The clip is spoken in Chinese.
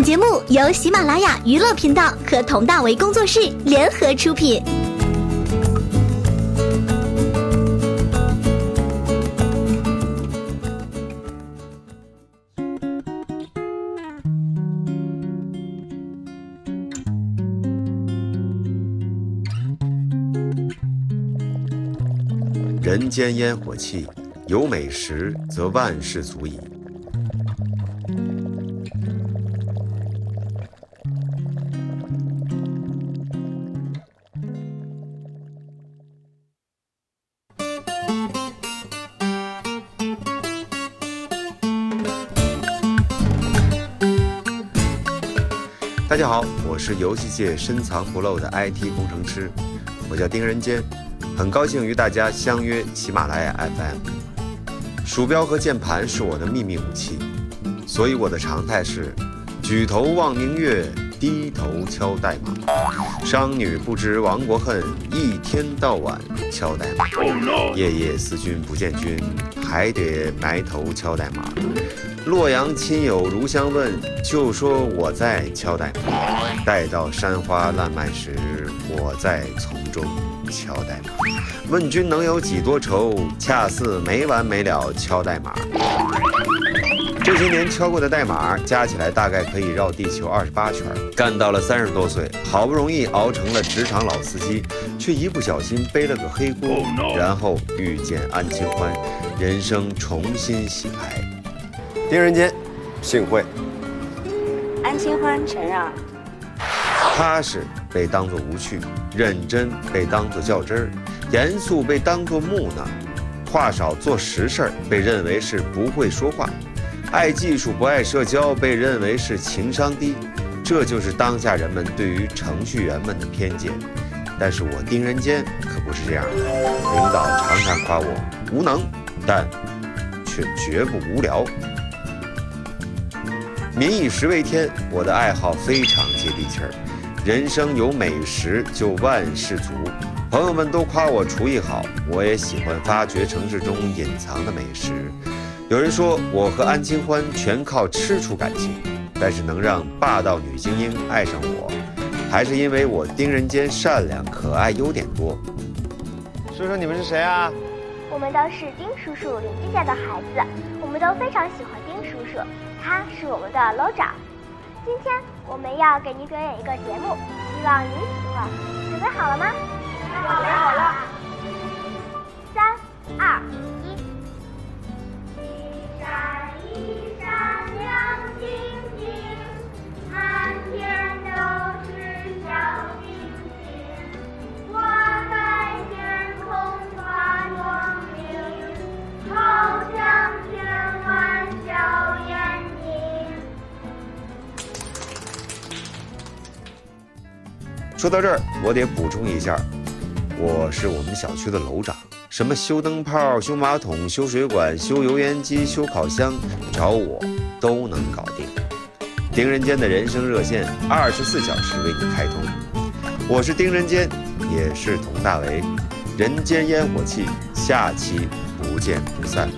本节目由喜马拉雅娱乐频道和佟大为工作室联合出品。人间烟火气，有美食则万事足矣。大家好，我是游戏界深藏不露的 IT 工程师，我叫丁仁坚，很高兴与大家相约喜马拉雅 FM。鼠标和键盘是我的秘密武器，所以我的常态是举头望明月，低头敲代码。商女不知亡国恨，一天到晚敲代码。夜夜思君不见君，还得埋头敲代码。洛阳亲友如相问，就说我在敲代码。待到山花烂漫时，我在丛中敲代码。问君能有几多愁？恰似没完没了敲代码。这些年敲过的代码加起来大概可以绕地球二十八圈。干到了三十多岁，好不容易熬成了职场老司机，却一不小心背了个黑锅，然后遇见安清欢，人生重新洗牌。丁仁间，幸会。安清欢承让。踏实被当作无趣，认真被当作较真儿，严肃被当作木讷，话少做实事儿被认为是不会说话，爱技术不爱社交被认为是情商低，这就是当下人们对于程序员们的偏见。但是我丁仁坚可不是这样的，领导常常夸我无能，但却绝不无聊。民以食为天，我的爱好非常接地气儿。人生有美食就万事足。朋友们都夸我厨艺好，我也喜欢发掘城市中隐藏的美食。有人说我和安清欢全靠吃出感情，但是能让霸道女精英爱上我，还是因为我丁人间善良可爱，优点多。说说你们是谁啊？我们都是丁叔叔邻居家的孩子，我们都非常喜欢丁叔叔，他是我们的楼长。今天我们要给您表演一个节目，希望您喜欢。准备好了吗？准备好了。说到这儿，我得补充一下，我是我们小区的楼长，什么修灯泡、修马桶、修水管、修油烟机、修烤箱，找我都能搞定。丁人间的人生热线，二十四小时为你开通。我是丁人间，也是佟大为，人间烟火气，下期不见不散。